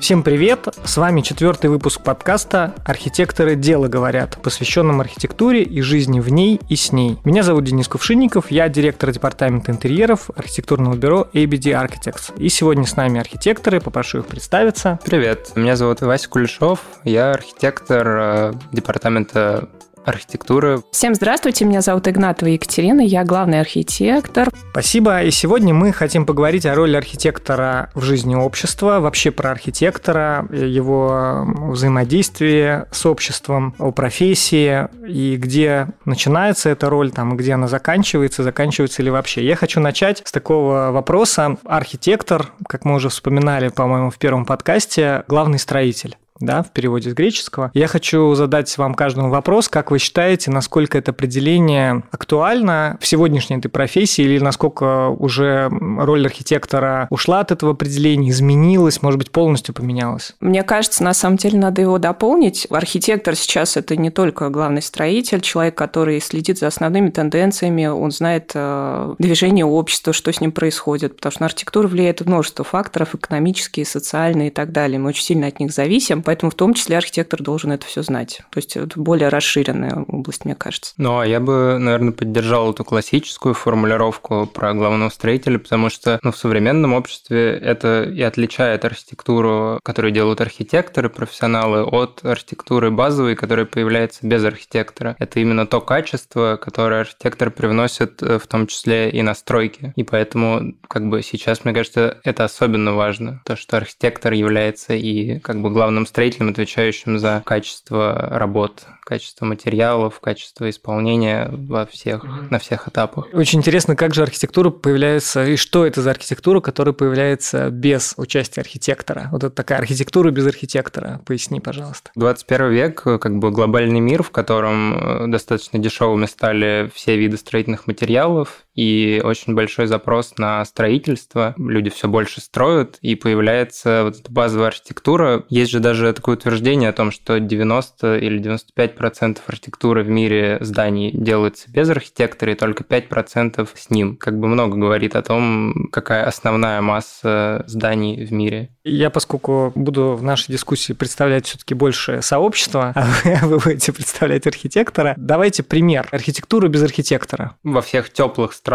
Всем привет! С вами четвертый выпуск подкаста «Архитекторы дело говорят», посвященном архитектуре и жизни в ней и с ней. Меня зовут Денис Кувшинников, я директор департамента интерьеров архитектурного бюро ABD Architects. И сегодня с нами архитекторы, попрошу их представиться. Привет, меня зовут Вася Кулешов, я архитектор э, департамента архитектуры. Всем здравствуйте, меня зовут Игнатова Екатерина, я главный архитектор. Спасибо, и сегодня мы хотим поговорить о роли архитектора в жизни общества, вообще про архитектора, его взаимодействие с обществом, о профессии и где начинается эта роль, там, где она заканчивается, заканчивается ли вообще. Я хочу начать с такого вопроса. Архитектор, как мы уже вспоминали, по-моему, в первом подкасте, главный строитель да, в переводе с греческого. Я хочу задать вам каждому вопрос, как вы считаете, насколько это определение актуально в сегодняшней этой профессии или насколько уже роль архитектора ушла от этого определения, изменилась, может быть, полностью поменялась? Мне кажется, на самом деле надо его дополнить. Архитектор сейчас это не только главный строитель, человек, который следит за основными тенденциями, он знает э, движение общества, что с ним происходит, потому что на архитектуру влияет множество факторов, экономические, социальные и так далее. Мы очень сильно от них зависим, Поэтому в том числе архитектор должен это все знать. То есть это более расширенная область, мне кажется. Ну, а я бы, наверное, поддержал эту классическую формулировку про главного строителя, потому что ну, в современном обществе это и отличает архитектуру, которую делают архитекторы, профессионалы, от архитектуры базовой, которая появляется без архитектора. Это именно то качество, которое архитектор привносит э, в том числе и на стройки. И поэтому, как бы сейчас, мне кажется, это особенно важно, то, что архитектор является и как бы главным строителем строителем, отвечающим за качество работ, качество материалов, качество исполнения во всех, на всех этапах. Очень интересно, как же архитектура появляется, и что это за архитектура, которая появляется без участия архитектора? Вот это такая архитектура без архитектора. Поясни, пожалуйста. 21 век, как бы глобальный мир, в котором э, достаточно дешевыми стали все виды строительных материалов, и очень большой запрос на строительство. Люди все больше строят, и появляется вот эта базовая архитектура. Есть же даже такое утверждение о том, что 90 или 95 процентов архитектуры в мире зданий делается без архитектора, и только 5 процентов с ним. Как бы много говорит о том, какая основная масса зданий в мире. Я, поскольку буду в нашей дискуссии представлять все-таки больше сообщества, а вы будете представлять архитектора, давайте пример. Архитектуру без архитектора. Во всех теплых странах,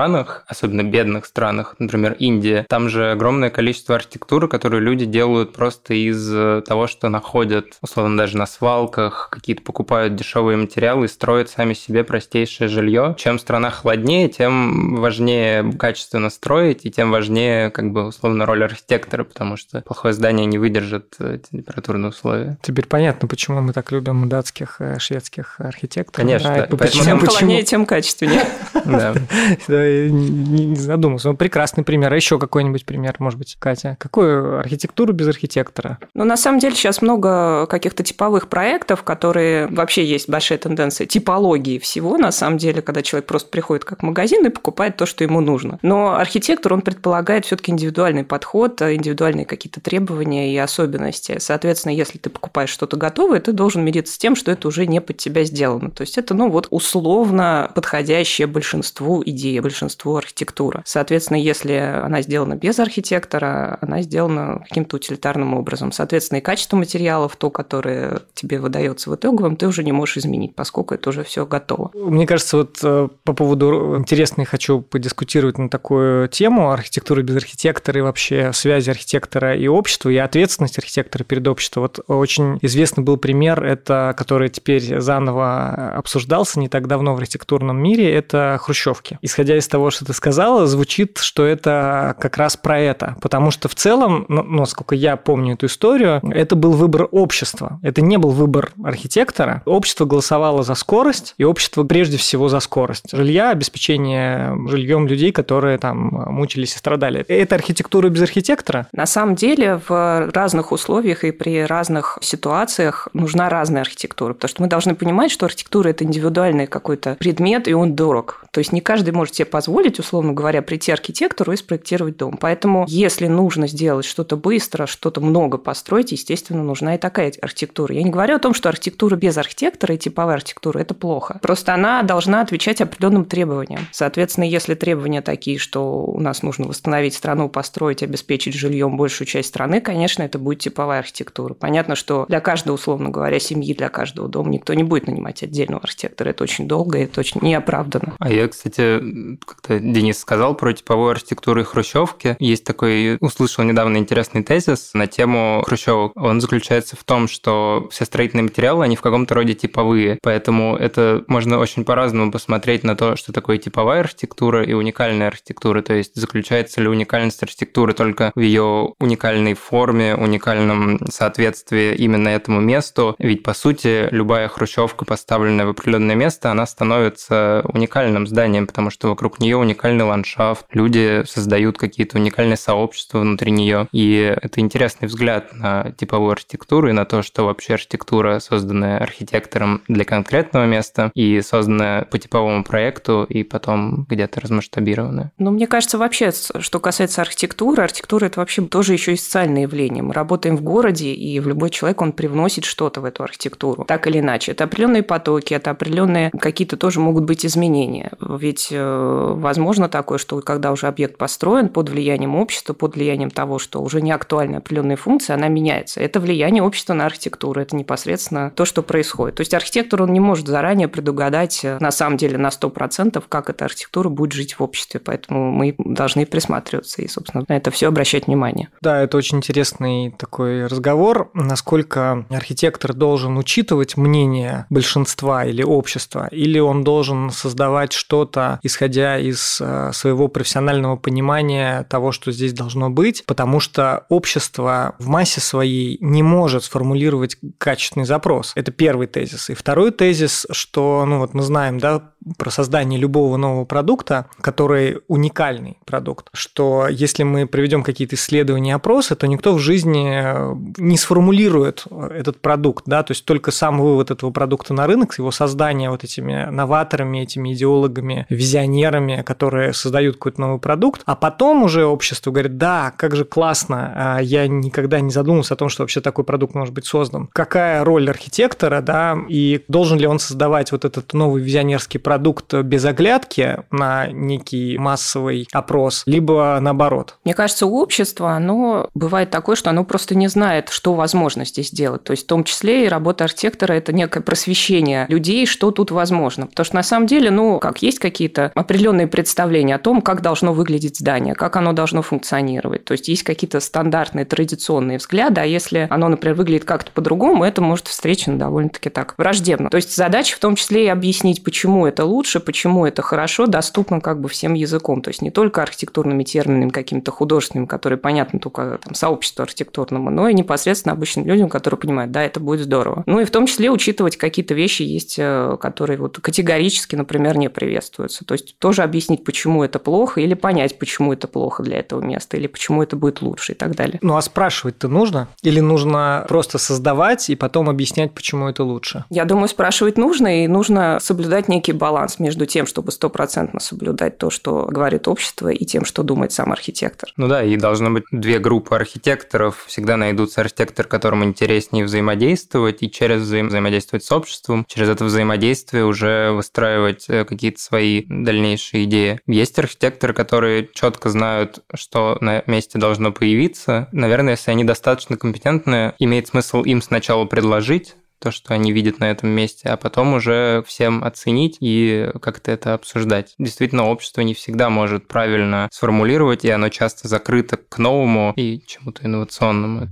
особенно бедных странах, например, Индия, там же огромное количество архитектуры, которую люди делают просто из того, что находят, условно, даже на свалках, какие-то покупают дешевые материалы и строят сами себе простейшее жилье. Чем страна холоднее, тем важнее качественно строить, и тем важнее, как бы, условно, роль архитектора, потому что плохое здание не выдержит температурные условия. Теперь понятно, почему мы так любим датских, э, шведских архитекторов. Конечно. Да, почему, чем холоднее, тем качественнее. Да. Не задумался. Ну, прекрасный пример. А еще какой-нибудь пример, может быть, Катя? Какую архитектуру без архитектора? Ну, на самом деле, сейчас много каких-то типовых проектов, которые вообще есть большая тенденция типологии всего, на самом деле, когда человек просто приходит как в магазин и покупает то, что ему нужно. Но архитектор, он предполагает все-таки индивидуальный подход, индивидуальные какие-то требования и особенности. Соответственно, если ты покупаешь что-то готовое, ты должен мириться с тем, что это уже не под тебя сделано. То есть это, ну, вот условно подходящее большинству идея, большинству архитектура. Соответственно, если она сделана без архитектора, она сделана каким-то утилитарным образом. Соответственно, и качество материалов, то, которое тебе выдается в итоговом, ты уже не можешь изменить, поскольку это уже все готово. Мне кажется, вот э, по поводу интересной хочу подискутировать на такую тему архитектуры без архитектора и вообще связи архитектора и общества, и ответственность архитектора перед обществом. Вот очень известный был пример, это который теперь заново обсуждался не так давно в архитектурном мире, это хрущевки. Исходя из того, что ты сказала, звучит, что это как раз про это, потому что в целом, ну, насколько я помню эту историю, это был выбор общества, это не был выбор архитектора. Общество голосовало за скорость, и общество прежде всего за скорость. Жилья, обеспечение жильем людей, которые там мучились и страдали. Это архитектура без архитектора? На самом деле в разных условиях и при разных ситуациях нужна разная архитектура, потому что мы должны понимать, что архитектура – это индивидуальный какой-то предмет, и он дорог. То есть не каждый может себе позволить, условно говоря, прийти архитектору и спроектировать дом. Поэтому если нужно сделать что-то быстро, что-то много построить, естественно, нужна и такая архитектура. Я не говорю о том, что архитектура без архитектора и типовая архитектура – это плохо. Просто она должна отвечать определенным требованиям. Соответственно, если требования такие, что у нас нужно восстановить страну, построить, обеспечить жильем большую часть страны, конечно, это будет типовая архитектура. Понятно, что для каждого, условно говоря, семьи, для каждого дома никто не будет нанимать отдельного архитектора. Это очень долго, это очень неоправданно. А я, кстати, как-то Денис сказал про типовую архитектуру и хрущевки. Есть такой, услышал недавно интересный тезис на тему хрущевок. Он заключается в том, что все строительные материалы, они в каком-то роде типовые, поэтому это можно очень по-разному посмотреть на то, что такое типовая архитектура и уникальная архитектура. То есть заключается ли уникальность архитектуры только в ее уникальной форме, уникальном соответствии именно этому месту. Ведь, по сути, любая хрущевка, поставленная в определенное место, она становится уникальным зданием, потому что вокруг нее уникальный ландшафт, люди создают какие-то уникальные сообщества внутри нее. И это интересный взгляд на типовую архитектуру и на то, что вообще архитектура, созданная архитектором для конкретного места и созданная по типовому проекту, и потом где-то размасштабированная. Ну, мне кажется, вообще, что касается архитектуры, архитектура – это вообще тоже еще и социальное явление. Мы работаем в городе, и в любой человек, он привносит что-то в эту архитектуру, так или иначе. Это определенные потоки, это определенные какие-то тоже могут быть изменения. Ведь э, возможно такое, что когда уже объект построен под влиянием общества, под влиянием того, что уже не актуальна определенная функция, она меняется. Это влияние общества на архитектуру, это непосредственно то, что происходит. То есть архитектор, он не может заранее предугадать э, на самом деле на 100%, как эта архитектура будет жить в обществе. Поэтому мы должны присматриваться и, собственно, на это все обращать внимание. Да, это очень интересный такой разговор, насколько архитектор должен учитывать мнение большинства или общества, или он должен создавать что-то, исходя из э, своего профессионального понимания того, что здесь должно быть, потому что общество в массе своей не может сформулировать качественный запрос. Это первый тезис. И второй тезис, что, ну вот мы знаем, да, про создание любого нового продукта, который уникальный продукт, что если мы проведем какие-то исследования, опросы, то никто в жизни э, не сформулирует этот продукт, да, то есть только сам вывод этого продукта на рынок, его создание вот этими новаторами, этими идеологами, визионерами, которые создают какой-то новый продукт, а потом уже общество говорит, да, как же классно, а я никогда не задумывался о том, что вообще такой продукт может быть создан. Какая роль архитектора, да, и должен ли он создавать вот этот новый визионерский продукт, продукт без оглядки на некий массовый опрос, либо наоборот? Мне кажется, у общества оно бывает такое, что оно просто не знает, что возможно здесь делать. То есть в том числе и работа архитектора – это некое просвещение людей, что тут возможно. Потому что на самом деле, ну, как есть какие-то определенные представления о том, как должно выглядеть здание, как оно должно функционировать. То есть есть какие-то стандартные традиционные взгляды, а если оно, например, выглядит как-то по-другому, это может встречено довольно-таки так враждебно. То есть задача в том числе и объяснить, почему это лучше, почему это хорошо, доступно как бы всем языком. То есть не только архитектурными терминами, какими-то художественными, которые понятны только там, сообществу архитектурному, но и непосредственно обычным людям, которые понимают, да, это будет здорово. Ну и в том числе учитывать какие-то вещи есть, э, которые вот категорически, например, не приветствуются. То есть тоже объяснить, почему это плохо, или понять, почему это плохо для этого места, или почему это будет лучше и так далее. Ну а спрашивать-то нужно? Или нужно просто создавать и потом объяснять, почему это лучше? Я думаю, спрашивать нужно, и нужно соблюдать некий баланс баланс между тем, чтобы стопроцентно соблюдать то, что говорит общество, и тем, что думает сам архитектор. Ну да, и должно быть две группы архитекторов. Всегда найдутся архитектор, которому интереснее взаимодействовать, и через взаим... взаимодействовать с обществом, через это взаимодействие уже выстраивать э, какие-то свои дальнейшие идеи. Есть архитекторы, которые четко знают, что на месте должно появиться. Наверное, если они достаточно компетентны, имеет смысл им сначала предложить то, что они видят на этом месте, а потом уже всем оценить и как-то это обсуждать. Действительно, общество не всегда может правильно сформулировать, и оно часто закрыто к новому и чему-то инновационному.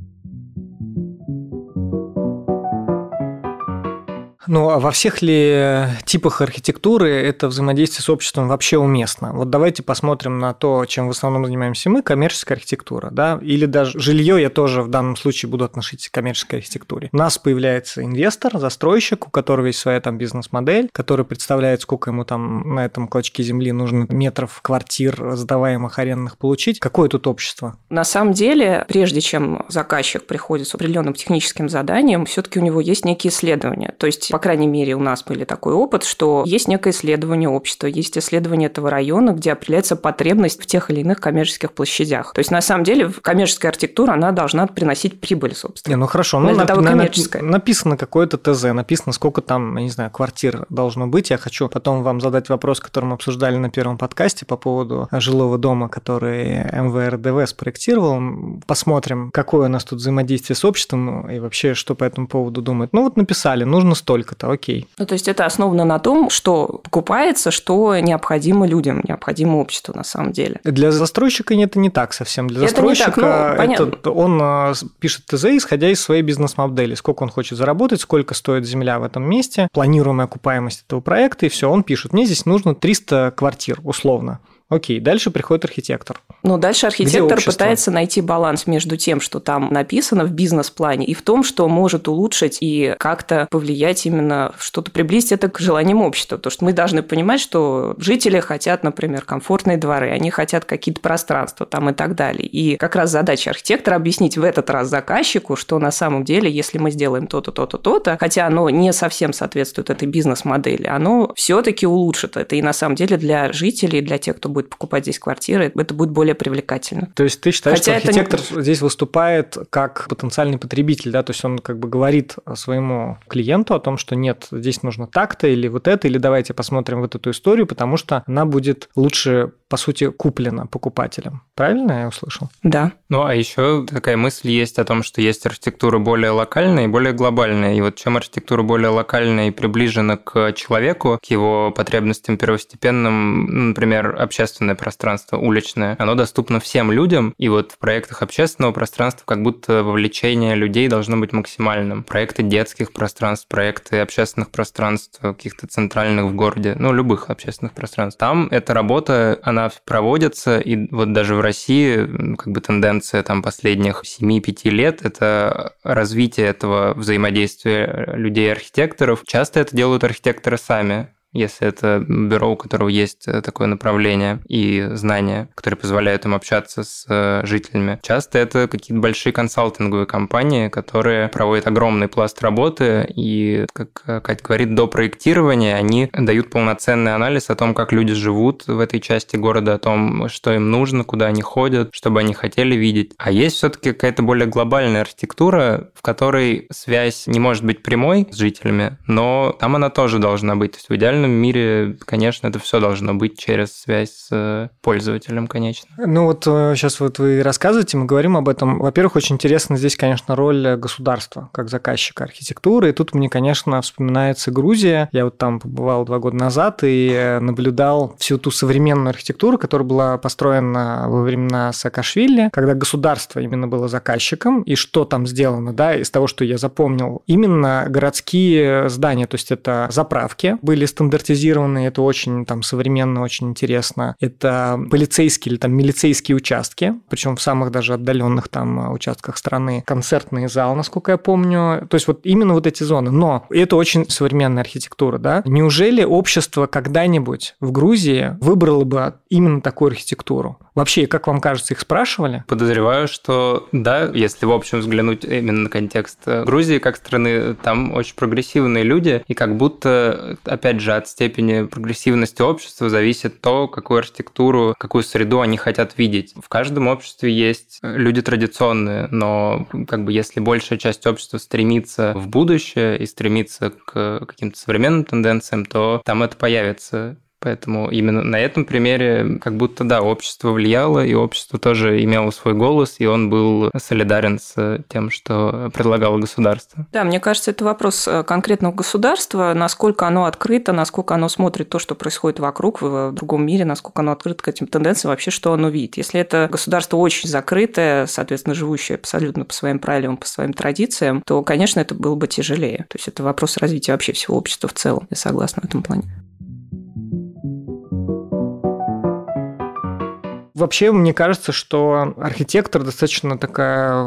Ну, а во всех ли типах архитектуры это взаимодействие с обществом вообще уместно? Вот давайте посмотрим на то, чем в основном занимаемся мы, коммерческая архитектура, да, или даже жилье я тоже в данном случае буду относить к коммерческой архитектуре. У нас появляется инвестор, застройщик, у которого есть своя там бизнес-модель, который представляет, сколько ему там на этом клочке земли нужно метров квартир, сдаваемых арендных получить. Какое тут общество? На самом деле, прежде чем заказчик приходит с определенным техническим заданием, все-таки у него есть некие исследования. То есть, по крайней мере, у нас были такой опыт, что есть некое исследование общества, есть исследование этого района, где определяется потребность в тех или иных коммерческих площадях. То есть, на самом деле, коммерческая архитектура, она должна приносить прибыль, собственно. Не, ну хорошо, ну, для того на- коммерческая. написано какое-то ТЗ, написано, сколько там, я не знаю, квартир должно быть. Я хочу потом вам задать вопрос, который мы обсуждали на первом подкасте по поводу жилого дома, который МВРДВ спроектировал. Посмотрим, какое у нас тут взаимодействие с обществом и вообще, что по этому поводу думает. Ну вот написали, нужно столько-то, окей. Ну, то есть это основано на том, что покупается, что необходимо людям, необходимо обществу на самом деле. Для застройщика это не так совсем. Для Это застройщика так, ну, понятно. это- он а, пишет ТЗ, исходя из своей бизнес-модели. Сколько он хочет заработать, сколько стоит земля в этом месте, планируемая окупаемость этого проекта, и все. Он пишет, мне здесь нужно 300 квартир, условно. Окей, дальше приходит архитектор. Но дальше архитектор пытается найти баланс между тем, что там написано в бизнес-плане, и в том, что может улучшить и как-то повлиять именно, что-то приблизить это к желаниям общества. Потому что мы должны понимать, что жители хотят, например, комфортные дворы, они хотят какие-то пространства там и так далее. И как раз задача архитектора объяснить в этот раз заказчику, что на самом деле, если мы сделаем то-то, то-то, то-то, хотя оно не совсем соответствует этой бизнес-модели, оно все-таки улучшит это. И на самом деле для жителей, для тех, кто будет покупать здесь квартиры, это будет более привлекательно. То есть ты считаешь, Хотя что это не- архитектор здесь выступает как потенциальный потребитель, да? То есть он как бы говорит своему клиенту о том, что нет, здесь нужно так-то или вот это, или давайте посмотрим вот эту историю, потому что она будет лучше, по сути, куплена покупателем. Правильно я услышал? Да. Ну, а еще такая мысль есть о том, что есть архитектура более локальная и более глобальная. И вот чем архитектура более локальная и приближена к человеку, к его потребностям первостепенным, ну, например, общественное пространство, уличное, оно доступно всем людям. И вот в проектах общественного пространства как будто вовлечение людей должно быть максимальным. Проекты детских пространств, проекты общественных пространств, каких-то центральных в городе, ну, любых общественных пространств. Там эта работа, она проводится, и вот даже в России как бы тенденция там последних 7-5 лет – это развитие этого взаимодействия людей и архитекторов. Часто это делают архитекторы сами если это бюро, у которого есть э, такое направление и знания, которые позволяют им общаться с э, жителями. Часто это какие-то большие консалтинговые компании, которые проводят огромный пласт работы, и, как э, Катя говорит, до проектирования они дают полноценный анализ о том, как люди живут в этой части города, о том, что им нужно, куда они ходят, что бы они хотели видеть. А есть все-таки какая-то более глобальная архитектура, в которой связь не может быть прямой с жителями, но там она тоже должна быть. То есть в идеальном мире, конечно, это все должно быть через связь с э, пользователем, конечно. Ну вот сейчас вот вы рассказываете, мы говорим об этом. Во-первых, очень интересна здесь, конечно, роль государства как заказчика архитектуры. И тут мне, конечно, вспоминается Грузия. Я вот там побывал два года назад и наблюдал всю ту современную архитектуру, которая была построена во времена Саакашвили, когда государство именно было заказчиком. И что там сделано, да, из того, что я запомнил, именно городские здания, то есть это заправки были стандартизированы, это очень там современно, очень интересно. Это полицейские или там милицейские участки, причем в самых даже отдаленных там участках страны, концертный зал, насколько я помню. То есть вот именно вот эти зоны. Но это очень современная архитектура, да? Неужели общество когда-нибудь в Грузии выбрало бы именно такую архитектуру? Вообще, как вам кажется, их спрашивали? Подозреваю, что да, если в общем взглянуть именно на контекст э, Грузии как страны, там очень прогрессивные люди, и как будто, опять же, от степени прогрессивности общества зависит то, какую архитектуру, какую среду они хотят видеть. В каждом обществе есть люди традиционные, но как бы если большая часть общества стремится в будущее и стремится к каким-то современным тенденциям, то там это появится. Поэтому именно на этом примере как будто, да, общество влияло, и общество тоже имело свой голос, и он был солидарен с тем, что предлагало государство. Да, мне кажется, это вопрос э, конкретного государства, насколько оно открыто, насколько оно смотрит то, что происходит вокруг, в другом мире, насколько оно открыто к этим тенденциям, вообще что оно видит. Если это государство очень закрытое, соответственно, живущее абсолютно по своим правилам, по своим традициям, то, конечно, это было бы тяжелее. То есть это вопрос развития вообще всего общества в целом. Я согласна в этом плане. Вообще, мне кажется, что архитектор достаточно такая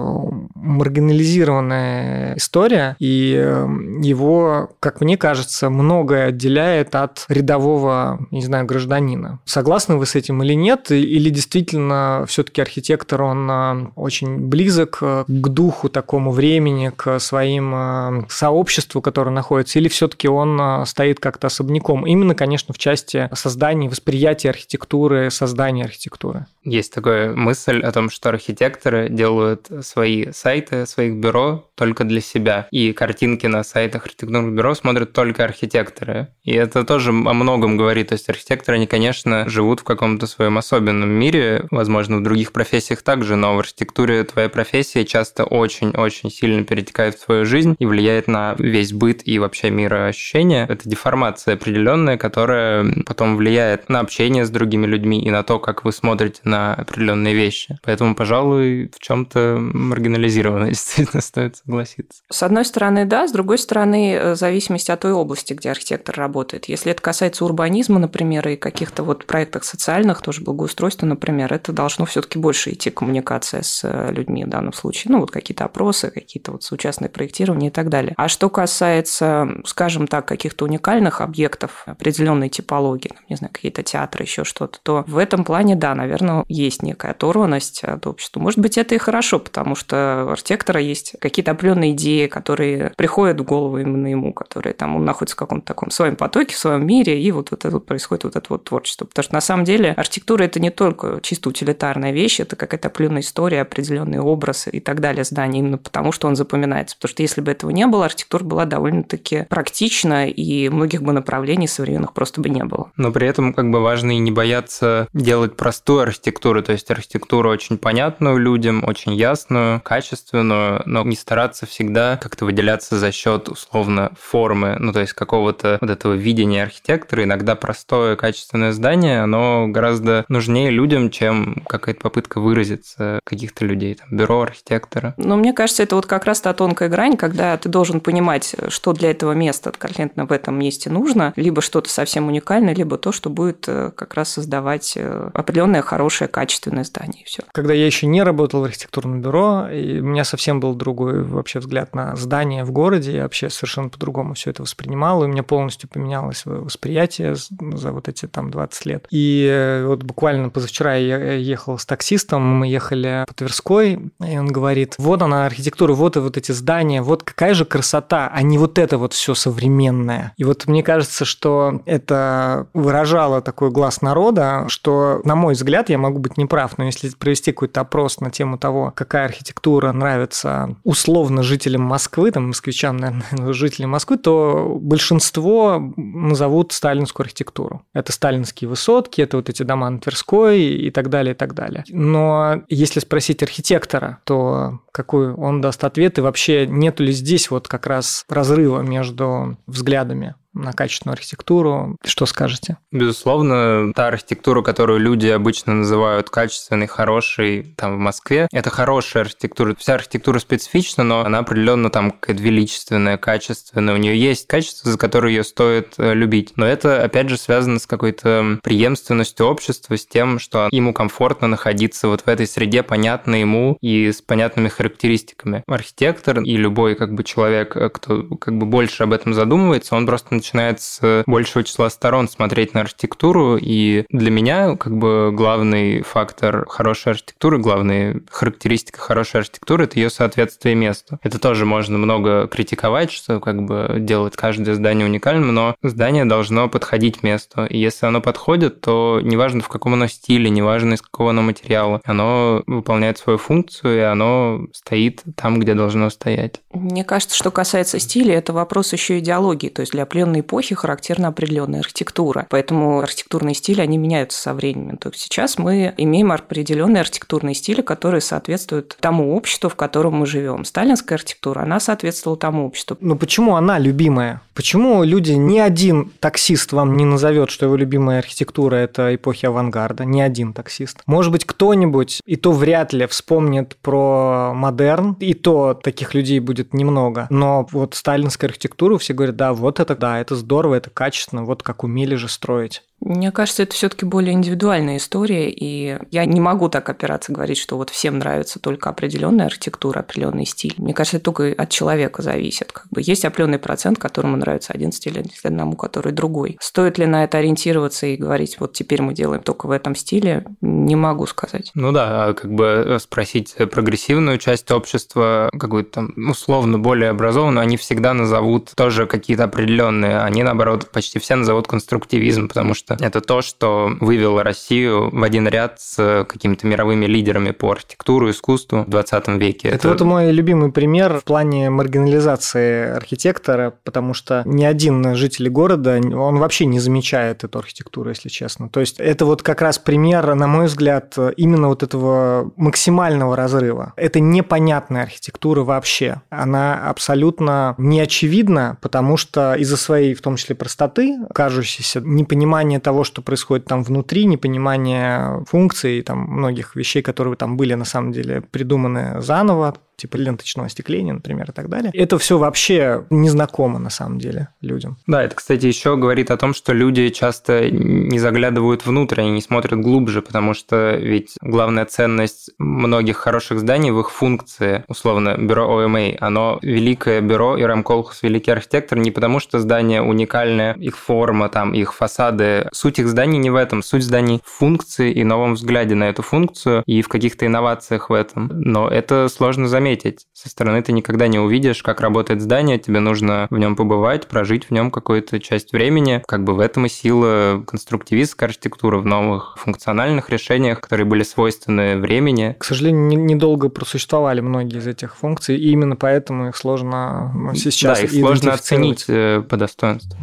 маргинализированная история, и эм, его, как мне кажется, многое отделяет от рядового, не знаю, гражданина. Согласны вы с этим или нет? Или действительно все-таки архитектор, он э, очень близок э, к духу такому времени, к своим э, сообществу, которое находится, или все-таки он стоит как-то особняком? Именно, конечно, в части создания, восприятия архитектуры, создания архитектуры. Есть такая мысль о том, что архитекторы делают свои сайты, своих бюро только для себя. И картинки на сайтах архитектурных бюро смотрят только архитекторы. И это тоже о многом говорит. То есть архитекторы, они, конечно, живут в каком-то своем особенном мире, возможно, в других профессиях также, но в архитектуре твоя профессия часто очень-очень сильно перетекает в твою жизнь и влияет на весь быт и вообще мироощущение. Это деформация определенная, которая потом влияет на общение с другими людьми и на то, как вы смотрите на определенные вещи. Поэтому, пожалуй, в чем-то маргинализированно действительно стоит согласиться. С одной стороны, да, с другой стороны, э, в зависимости от той области, где архитектор работает. Если это касается урбанизма, например, и каких-то вот проектах социальных, тоже благоустройства, например, это должно все-таки больше идти коммуникация с э, людьми в данном случае. Ну, вот какие-то опросы, какие-то вот соучастные проектирования и так далее. А что касается, скажем так, каких-то уникальных объектов определенной типологии, не знаю, какие-то театры, еще что-то, то в этом плане, да, наверное, есть некая оторванность от общества. Может быть, это и хорошо, потому что у архитектора есть какие-то определенные идеи, которые приходят в голову именно ему, которые там он находится в каком-то таком своем потоке, в своем мире, и вот, вот это вот происходит вот это вот творчество. Потому что на самом деле архитектура это не только чисто утилитарная вещь, это какая-то определенная история, определенный образ и так далее здания, именно потому что он запоминается. Потому что если бы этого не было, архитектура была довольно-таки практична, и многих бы направлений современных просто бы не было. Но при этом как бы важно и не бояться делать простую архитектуру, то есть архитектуру очень понятную людям, очень ясную, качественную, но не стараться всегда как-то выделяться за счет условно формы, ну то есть какого-то вот этого видения архитектора. Иногда простое качественное здание, оно гораздо нужнее людям, чем какая-то попытка выразиться каких-то людей, там, бюро архитектора. Но мне кажется, это вот как раз та тонкая грань, когда ты должен понимать, что для этого места конкретно в этом месте нужно, либо что-то совсем уникальное, либо то, что будет э, как раз создавать э, определенное хорошее качественное здание. И все. Когда я еще не работал в архитектурном бюро, и у меня совсем был другой вообще взгляд на здание в городе, я вообще совершенно по-другому все это воспринимал, и у меня полностью поменялось восприятие за вот эти там 20 лет. И э, вот буквально позавчера я ехал с таксистом, мы ехали по Тверской, и он говорит, вот она архитектура, вот и вот эти здания, вот какая же красота, а не вот это вот все современное. И вот мне кажется, что это выражало такой глаз народа, что, на мой взгляд, я могу быть неправ, но если провести какой-то опрос на тему того, какая архитектура нравится условно жителям Москвы, там, москвичам, наверное, жителям Москвы, то большинство назовут сталинскую архитектуру. Это сталинские высотки, это вот эти дома на Тверской и так далее, и так далее. Но если спросить архитектора, то какой он даст ответ, и вообще нету ли здесь вот как раз разрыва между взглядами? На качественную архитектуру. Что скажете? Безусловно, та архитектура, которую люди обычно называют качественной, хорошей, там в Москве, это хорошая архитектура. Вся архитектура специфична, но она определенно там какая-то величественная, качественная. У нее есть качество, за которое ее стоит э, любить. Но это, опять же, связано с какой-то преемственностью общества, с тем, что ему комфортно находиться вот в этой среде, понятной ему и с понятными характеристиками. Архитектор и любой как бы человек, э, кто как бы больше об этом задумывается, он просто начинает с большего числа сторон смотреть на архитектуру, и для меня как бы главный фактор хорошей архитектуры, главная характеристика хорошей архитектуры – это ее соответствие месту. Это тоже можно много критиковать, что как бы делать каждое здание уникальным, но здание должно подходить месту. И если оно подходит, то неважно в каком оно стиле, неважно из какого оно материала, оно выполняет свою функцию, и оно стоит там, где должно стоять. Мне кажется, что касается стиля, это вопрос еще идеологии. То есть для определенной определенной эпохи характерна определенная архитектура. Поэтому архитектурные стили, они меняются со временем. То есть сейчас мы имеем определенные архитектурные стили, которые соответствуют тому обществу, в котором мы живем. Сталинская архитектура, она соответствовала тому обществу. Но почему она любимая? Почему люди, ни один таксист вам не назовет, что его любимая архитектура – это эпохи авангарда? Ни один таксист. Может быть, кто-нибудь, и то вряд ли, вспомнит про модерн, и то таких людей будет немного. Но вот сталинская архитектура, все говорят, да, вот это, да, это здорово, это качественно, вот как умели же строить. Мне кажется, это все-таки более индивидуальная история, и я не могу так опираться, говорить, что вот всем нравится только определенная архитектура, определенный стиль. Мне кажется, это только от человека зависит. Как бы есть определенный процент, которому нравится один стиль, а одному, который другой. Стоит ли на это ориентироваться и говорить, вот теперь мы делаем только в этом стиле, не могу сказать. Ну да, а как бы спросить прогрессивную часть общества, какую-то там условно более образованную, они всегда назовут тоже какие-то определенные, они наоборот почти все назовут конструктивизм, потому что это то, что вывело Россию в один ряд с какими-то мировыми лидерами по архитектуру, искусству в 20 веке. Это, это вот мой любимый пример в плане маргинализации архитектора, потому что ни один житель города, он вообще не замечает эту архитектуру, если честно. То есть это вот как раз пример, на мой взгляд, именно вот этого максимального разрыва. Это непонятная архитектура вообще. Она абсолютно не очевидна, потому что из-за своей, в том числе, простоты, кажущейся непонимания того, что происходит там внутри, непонимание функций, там многих вещей, которые там были на самом деле придуманы заново, типа ленточного остекления, например, и так далее. Это все вообще незнакомо на самом деле людям. Да, это, кстати, еще говорит о том, что люди часто не заглядывают внутрь, они не смотрят глубже, потому что ведь главная ценность многих хороших зданий в их функции, условно, бюро ОМА, оно великое бюро, и Рамколхус великий архитектор не потому, что здание уникальное, их форма, там, их фасады. Суть их зданий не в этом. Суть зданий в функции и новом взгляде на эту функцию и в каких-то инновациях в этом. Но это сложно заметить заметить. Со стороны ты никогда не увидишь, как работает здание, тебе нужно в нем побывать, прожить в нем какую-то часть времени. Как бы в этом и сила конструктивистской архитектуры, в новых функциональных решениях, которые были свойственны времени. К сожалению, недолго просуществовали многие из этих функций, и именно поэтому их сложно ну, сейчас Да, их сложно оценить э, по достоинству.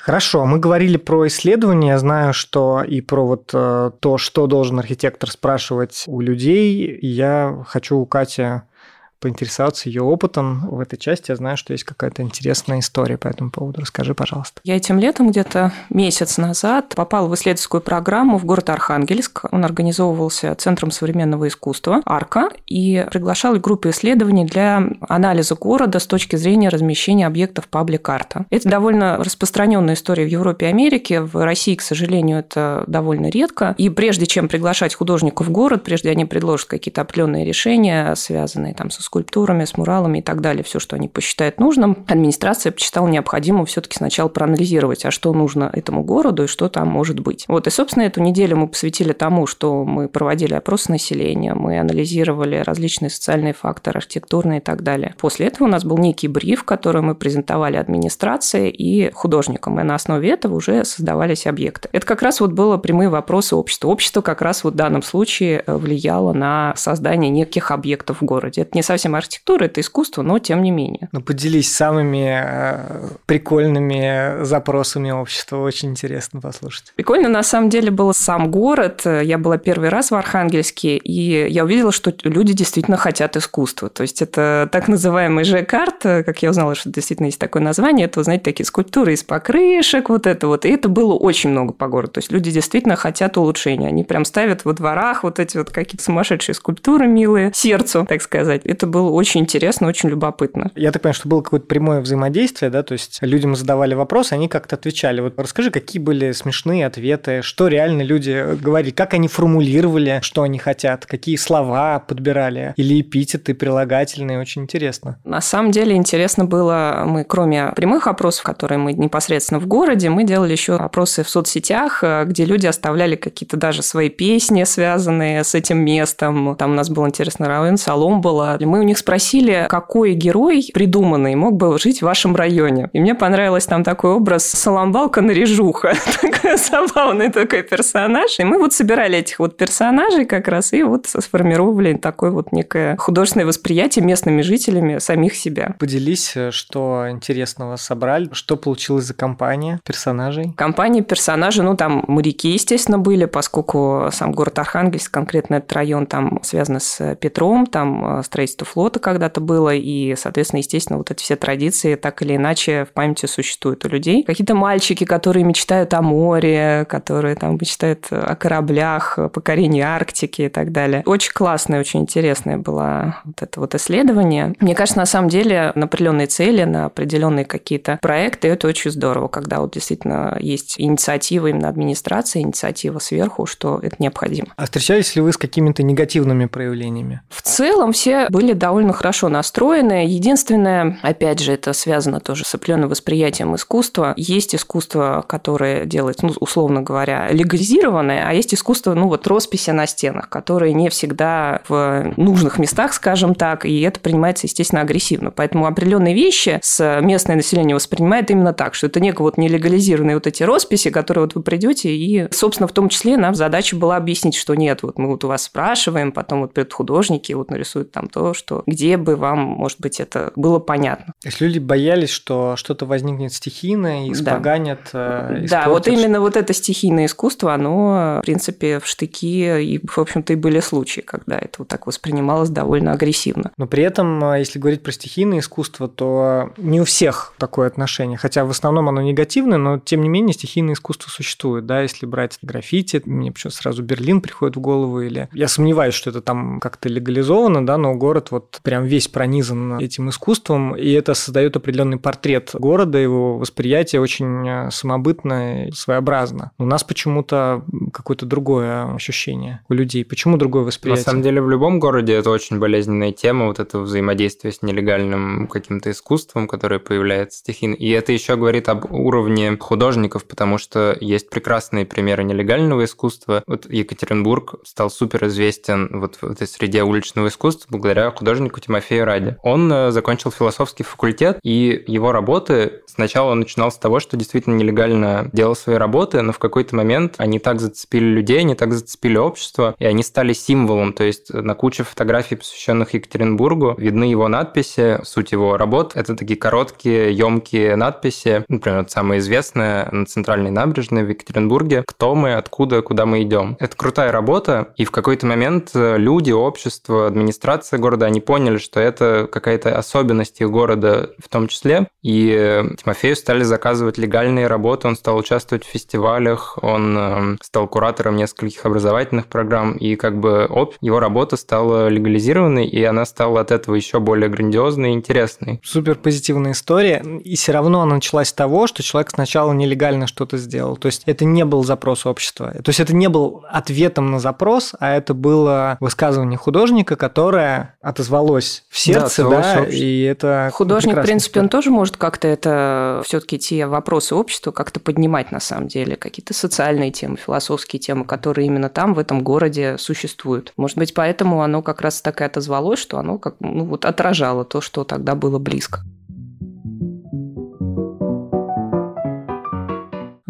Хорошо, мы говорили про исследования, я знаю, что и про вот э, то, что должен архитектор спрашивать у людей. Я хочу у Кати поинтересоваться ее опытом в этой части. Я знаю, что есть какая-то интересная история по этому поводу. Расскажи, пожалуйста. Я этим летом, где-то месяц назад, попала в исследовательскую программу в город Архангельск. Он организовывался Центром современного искусства «Арка» и приглашал группы исследований для анализа города с точки зрения размещения объектов паблик-арта. Это довольно распространенная история в Европе и Америке. В России, к сожалению, это довольно редко. И прежде чем приглашать художников в город, прежде они предложат какие-то определенные решения, связанные там со скульптурами, с муралами и так далее, все, что они посчитают нужным, администрация посчитала необходимым все-таки сначала проанализировать, а что нужно этому городу и что там может быть. Вот, и, собственно, эту неделю мы посвятили тому, что мы проводили опрос населения, мы анализировали различные социальные факторы, архитектурные и так далее. После этого у нас был некий бриф, который мы презентовали администрации и художникам, и на основе этого уже создавались объекты. Это как раз вот было прямые вопросы общества. Общество как раз вот в данном случае влияло на создание неких объектов в городе. Это не совсем совсем архитектура, это искусство, но тем не менее. Ну, поделись самыми э, прикольными запросами общества, очень интересно послушать. Прикольно, на самом деле, был сам город. Я была первый раз в Архангельске, и я увидела, что люди действительно хотят искусства. То есть это так называемый Ж-карт, как я узнала, что действительно есть такое название, это, знаете, такие скульптуры из покрышек, вот это вот. И это было очень много по городу. То есть люди действительно хотят улучшения. Они прям ставят во дворах вот эти вот какие-то сумасшедшие скульптуры милые, сердцу, так сказать. Это было очень интересно, очень любопытно. Я так понимаю, что было какое-то прямое взаимодействие, да, то есть людям задавали вопросы, они как-то отвечали. Вот расскажи, какие были смешные ответы, что реально люди говорили, как они формулировали, что они хотят, какие слова подбирали, или эпитеты прилагательные, очень интересно. На самом деле интересно было, мы кроме прямых опросов, которые мы непосредственно в городе, мы делали еще опросы в соцсетях, где люди оставляли какие-то даже свои песни, связанные с этим местом. Там у нас был интересный район Соломбола. Мы у них спросили, какой герой придуманный мог бы жить в вашем районе. И мне понравился там такой образ Соломбалка нарежуха. Такой забавный такой персонаж. И мы вот собирали этих вот персонажей как раз и вот сформировали такое вот некое художественное восприятие местными жителями самих себя. Поделись, что интересного собрали, что получилось за компания персонажей? Компания персонажей, ну там моряки, естественно, были, поскольку сам город Архангельск, конкретно этот район там связан с Петром, там строительство общество флота когда-то было, и, соответственно, естественно, вот эти все традиции так или иначе в памяти существуют у людей. Какие-то мальчики, которые мечтают о море, которые там мечтают о кораблях, покорении Арктики и так далее. Очень классное, очень интересное было вот это вот исследование. Мне кажется, на самом деле, на определенные цели, на определенные какие-то проекты, это очень здорово, когда вот действительно есть инициатива именно администрации, инициатива сверху, что это необходимо. А встречались ли вы с какими-то негативными проявлениями? В целом все были довольно хорошо настроены. Единственное, опять же, это связано тоже с определенным восприятием искусства. Есть искусство, которое делается, ну, условно говоря, легализированное, а есть искусство, ну, вот росписи на стенах, которые не всегда в нужных местах, скажем так, и это принимается, естественно, агрессивно. Поэтому определенные вещи с местное население воспринимает именно так, что это некое вот нелегализированные вот эти росписи, которые вот вы придете, и, собственно, в том числе нам задача была объяснить, что нет, вот мы вот у вас спрашиваем, потом вот придут художники, вот нарисуют там то, что где бы вам, может быть, это было понятно. То есть люди боялись, что что-то возникнет стихийно и испоганят Да, э, да вот именно вот это стихийное искусство, оно, в принципе, в штыки, и, в общем-то, и были случаи, когда это вот так воспринималось довольно агрессивно. Но при этом, э, если говорить про стихийное искусство, то не у всех такое отношение, хотя в основном оно негативное, но тем не менее стихийное искусство существует, да, если брать граффити, мне почему сразу Берлин приходит в голову, или я сомневаюсь, что это там как-то легализовано, да, но город вот прям весь пронизан этим искусством, и это создает определенный портрет города, его восприятие очень э, самобытно и своеобразно. У нас почему-то какое-то другое ощущение у людей. Почему другое восприятие? На самом деле в любом городе это очень болезненная тема, вот это взаимодействие с нелегальным каким-то искусством, которое появляется стихийно. И это еще говорит об уровне художников, потому что есть прекрасные примеры нелегального искусства. Вот Екатеринбург стал супер известен вот в этой среде уличного искусства благодаря художнику Тимофею Раде. Он э, закончил философский факультет, и его работы сначала он начинал с того, что действительно нелегально делал свои работы, но в какой-то момент они так зацепили людей, они так зацепили общество, и они стали символом. То есть на куче фотографий, посвященных Екатеринбургу, видны его надписи, суть его работ. Это такие короткие, емкие надписи. Например, вот самая известная на центральной набережной в Екатеринбурге «Кто мы, откуда, куда мы идем». Это крутая работа, и в какой-то момент люди, общество, администрация города, они поняли, что это какая-то особенность их города в том числе, и Тимофею стали заказывать легальные работы, он стал участвовать в фестивалях, он эм, стал куратором нескольких образовательных программ, и как бы об, его работа стала легализированной, и она стала от этого еще более грандиозной и интересной. Супер позитивная история, и все равно она началась с того, что человек сначала нелегально что-то сделал. То есть это не был запрос общества. То есть это не был ответом на запрос, а это было высказывание художника, которое отозвалось в сердце, да, да и это Художник, в принципе, он тоже может как-то это все-таки те вопросы общества как-то поднимать на самом деле, какие-то социальные темы, философские темы, которые именно там, в этом городе существуют. Может быть, поэтому оно как раз так и отозвалось, что оно как, ну, вот отражало то, что тогда было близко.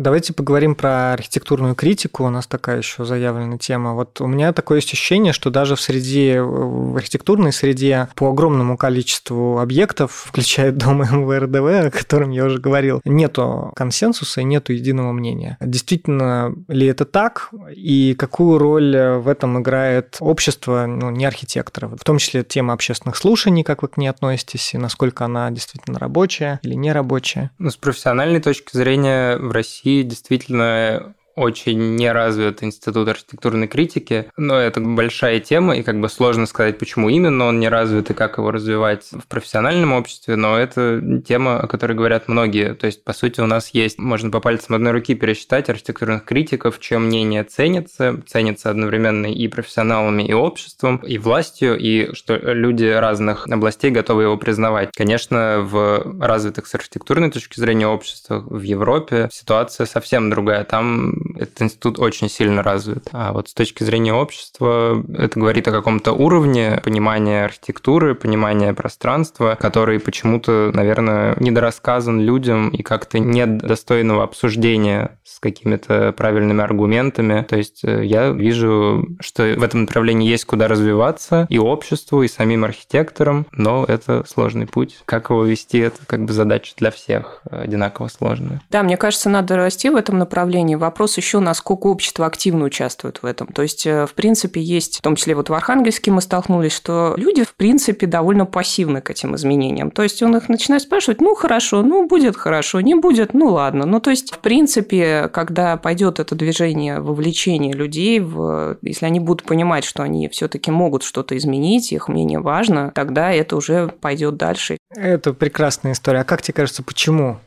Давайте поговорим про архитектурную критику. У нас такая еще заявленная тема. Вот у меня такое ощущение, что даже в среде, в архитектурной среде по огромному количеству объектов, включая дом МВРДВ, о котором я уже говорил, нету консенсуса и нету единого мнения. Действительно ли это так? И какую роль в этом играет общество, ну, не архитекторов? В том числе тема общественных слушаний, как вы к ней относитесь, и насколько она действительно рабочая или не рабочая? Ну, с профессиональной точки зрения в России Действительно очень не развит институт архитектурной критики, но это большая тема, и как бы сложно сказать, почему именно он не развит и как его развивать в профессиональном обществе, но это тема, о которой говорят многие. То есть, по сути, у нас есть, можно по пальцам одной руки пересчитать архитектурных критиков, чье мнение ценится, ценится одновременно и профессионалами, и обществом, и властью, и что люди разных областей готовы его признавать. Конечно, в развитых с архитектурной точки зрения обществах в Европе ситуация совсем другая. Там этот институт очень сильно развит. А вот с точки зрения общества это говорит о каком-то уровне понимания архитектуры, понимания пространства, который почему-то, наверное, недорассказан людям и как-то нет достойного обсуждения с какими-то правильными аргументами. То есть э, я вижу, что в этом направлении есть куда развиваться и обществу, и самим архитекторам, но это сложный путь. Как его вести, это как бы задача для всех одинаково сложная. Да, мне кажется, надо расти в этом направлении. Вопрос еще еще, насколько общество активно участвует в этом. То есть, э, в принципе, есть, в том числе вот в Архангельске мы столкнулись, что люди, в принципе, довольно пассивны к этим изменениям. То есть, он их начинает спрашивать, ну, хорошо, ну, будет хорошо, не будет, ну, ладно. Ну, то есть, в принципе, когда пойдет это движение вовлечения людей, в, если они будут понимать, что они все-таки могут что-то изменить, их мнение важно, тогда это уже пойдет дальше. Это прекрасная история. А как тебе кажется, почему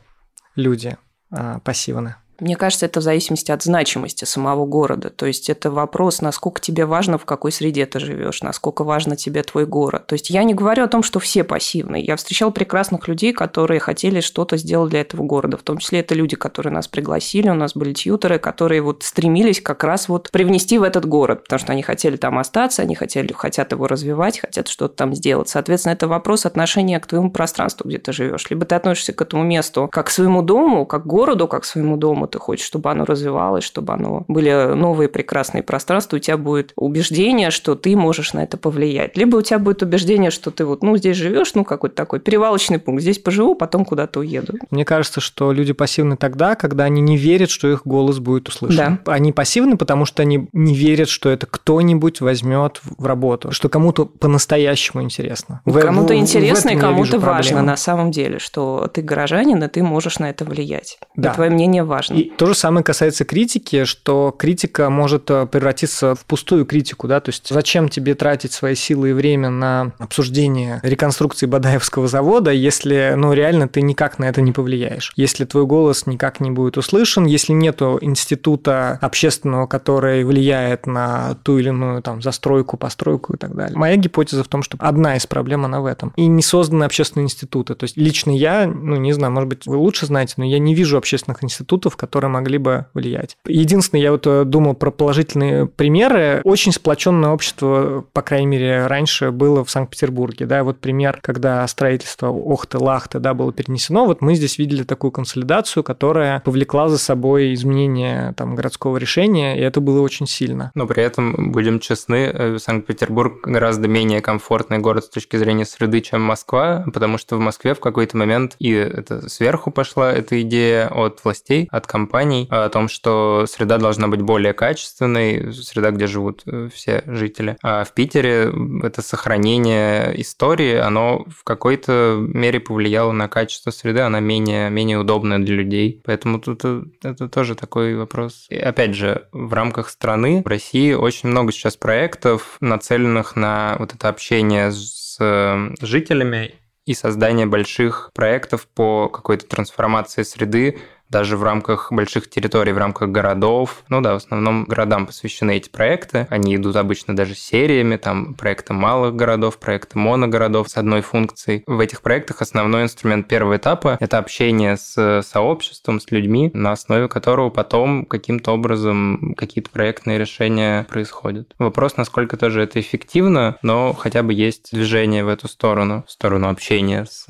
люди а, пассивны? Мне кажется, это в зависимости от значимости самого города. То есть это вопрос, насколько тебе важно, в какой среде ты живешь, насколько важно тебе твой город. То есть я не говорю о том, что все пассивны. Я встречал прекрасных людей, которые хотели что-то сделать для этого города. В том числе это люди, которые нас пригласили, у нас были тьютеры, которые вот стремились как раз вот привнести в этот город, потому что они хотели там остаться, они хотели, хотят его развивать, хотят что-то там сделать. Соответственно, это вопрос отношения к твоему пространству, где ты живешь. Либо ты относишься к этому месту как к своему дому, как к городу, как к своему дому, по ты хочешь, чтобы оно развивалось, чтобы оно были новые прекрасные пространства, у тебя будет убеждение, что ты можешь на это повлиять. Либо у тебя будет убеждение, что ты вот, ну, здесь живешь, ну, какой-то такой перевалочный пункт, здесь поживу, потом куда-то уеду. Мне кажется, что люди пассивны тогда, когда они не верят, что их голос будет услышан. Да. Они пассивны, потому что они не верят, что это кто-нибудь возьмет в работу, что кому-то по-настоящему интересно. Кому-то интересно и кому-то важно на самом деле, что ты горожанин, и ты можешь на это влиять. Да. И твое мнение важно. И то же самое касается критики, что критика может э, превратиться в пустую критику, да, то есть зачем тебе тратить свои силы и время на обсуждение реконструкции Бадаевского завода, если, ну, реально ты никак на это не повлияешь, если твой голос никак не будет услышан, если нету института общественного, который влияет на ту или иную там застройку, постройку и так далее. Моя гипотеза в том, что одна из проблем, она в этом. И не созданы общественные институты. То есть лично я, ну, не знаю, может быть, вы лучше знаете, но я не вижу общественных институтов, которые могли бы влиять. Единственное, я вот э, думал про положительные примеры. Очень сплоченное общество, по крайней мере, раньше было в Санкт-Петербурге. Да, вот пример, когда строительство Охты-Лахты да, было перенесено, вот мы здесь видели такую консолидацию, которая повлекла за собой изменение там, городского решения, и это было очень сильно. Но при этом, будем честны, э, Санкт-Петербург гораздо менее комфортный город с точки зрения среды, чем Москва, потому что в Москве в какой-то момент, и это сверху пошла эта идея от властей, от компаний о том, что среда должна быть более качественной, среда, где живут э, все жители. А в Питере это сохранение истории, оно в какой-то мере повлияло на качество среды, она менее, менее удобная для людей. Поэтому тут это, это тоже такой вопрос. И опять же, в рамках страны, в России очень много сейчас проектов, нацеленных на вот это общение с э, жителями и создание больших проектов по какой-то трансформации среды, даже в рамках больших территорий, в рамках городов. Ну да, в основном городам посвящены эти проекты. Они идут обычно даже сериями, там проекты малых городов, проекты моногородов с одной функцией. В этих проектах основной инструмент первого этапа – это общение с сообществом, с людьми, на основе которого потом каким-то образом какие-то проектные решения происходят. Вопрос, насколько тоже это эффективно, но хотя бы есть движение в эту сторону, в сторону общения с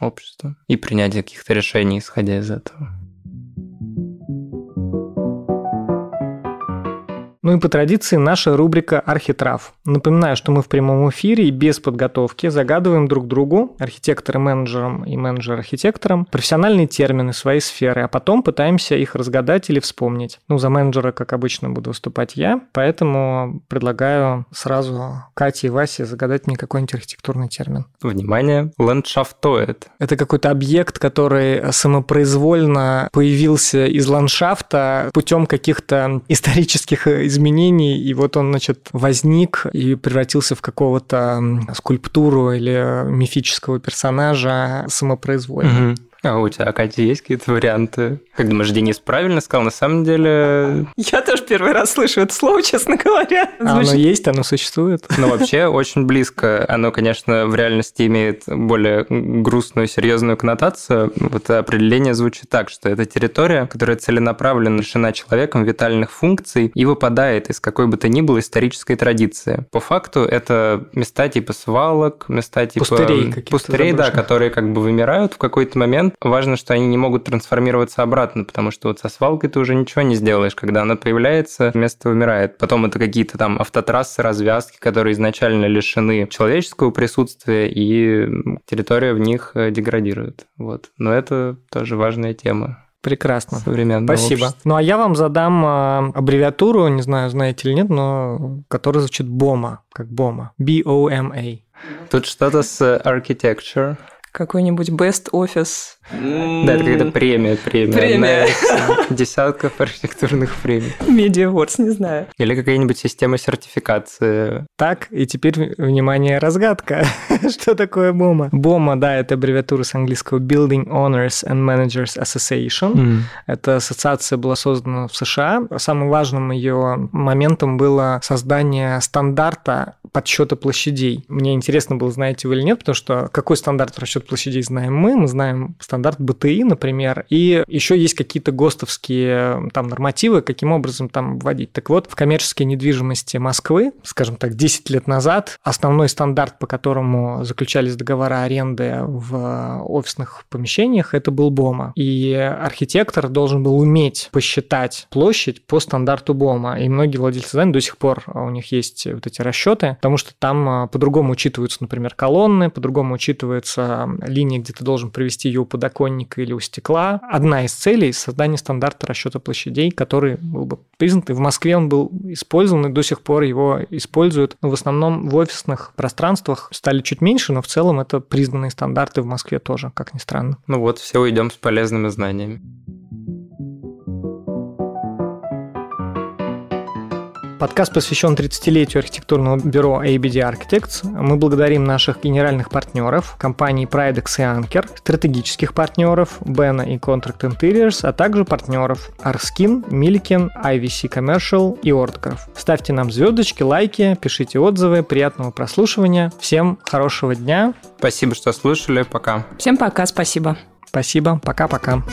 обществом и принятия каких-то решений, исходя из этого. Ну и по традиции наша рубрика «Архитрав». Напоминаю, что мы в прямом эфире и без подготовки загадываем друг другу, архитекторы-менеджерам и менеджер-архитекторам, профессиональные термины своей сферы, а потом пытаемся их разгадать или вспомнить. Ну, за менеджера, как обычно, буду выступать я, поэтому предлагаю сразу Кате и Васе загадать мне какой-нибудь архитектурный термин. Внимание, ландшафтоид. Это какой-то объект, который самопроизвольно появился из ландшафта путем каких-то исторических изменений изменений, и вот он, значит, возник и превратился в какого-то скульптуру или мифического персонажа самопроизвольно. Угу. А у тебя, Катя, есть какие-то варианты? Как думаешь, Денис правильно сказал? На самом деле... Я тоже первый раз слышу это слово, честно говоря. А оно есть, оно существует. Ну, вообще, очень близко. Оно, конечно, в реальности имеет более грустную, серьезную коннотацию. Вот определение звучит так, что это территория, которая целенаправленно лишена человеком витальных функций и выпадает из какой бы то ни было исторической традиции. По факту, это места типа свалок, места типа... Пустырей Пустырей, да, которые как бы вымирают в какой-то момент, момент важно, что они не могут трансформироваться обратно, потому что вот со свалкой ты уже ничего не сделаешь. Когда она появляется, место умирает. Потом это какие-то там автотрассы, развязки, которые изначально лишены человеческого присутствия, и территория в них э, деградирует. Вот. Но это тоже важная тема. Прекрасно. Современного Спасибо. общества. Ну, а я вам задам а, аббревиатуру, не знаю, знаете или нет, но которая звучит БОМА, как БОМА. B-O-M-A. Тут что-то с architecture. Какой-нибудь best office. Да, это какая-то премия, премия. Премия. Десятков архитектурных премий. Media Awards, не знаю. Или какая-нибудь система сертификации. Так, и теперь, внимание, разгадка. Что такое БОМА? БОМА, да, это аббревиатура с английского Building Owners and Managers Association. Эта ассоциация была создана в США. Самым важным ее моментом было создание стандарта подсчета площадей. Мне интересно было, знаете вы или нет, потому что какой стандарт расчет площадей знаем мы. Мы знаем стандарт БТИ, например, и еще есть какие-то ГОСТовские там нормативы, каким образом там вводить. Так вот, в коммерческой недвижимости Москвы, скажем так, 10 лет назад, основной стандарт, по которому заключались договора аренды в офисных помещениях, это был БОМа. И архитектор должен был уметь посчитать площадь по стандарту БОМа. И многие владельцы зданий до сих пор а, у них есть вот эти расчеты, потому что там а, по-другому учитываются, например, колонны, по-другому учитывается линия, где ты должен привести ее у подоконника или у стекла. Одна из целей – создание стандарта расчета площадей, который был бы признан. И в Москве он был использован, и до сих пор его используют. Но в основном в офисных пространствах стали чуть меньше, но в целом это признанные стандарты в Москве тоже, как ни странно. Ну вот, все уйдем с полезными знаниями. Подкаст посвящен 30-летию архитектурного бюро ABD Architects. Мы благодарим наших генеральных партнеров, компании Pridex и Anker, стратегических партнеров Bena и Contract Interiors, а также партнеров Arskin, Milliken, IVC Commercial и Ortgraf. Ставьте нам звездочки, лайки, пишите отзывы, приятного прослушивания. Всем хорошего дня. Спасибо, что слушали. Пока. Всем пока, спасибо. Спасибо, пока-пока.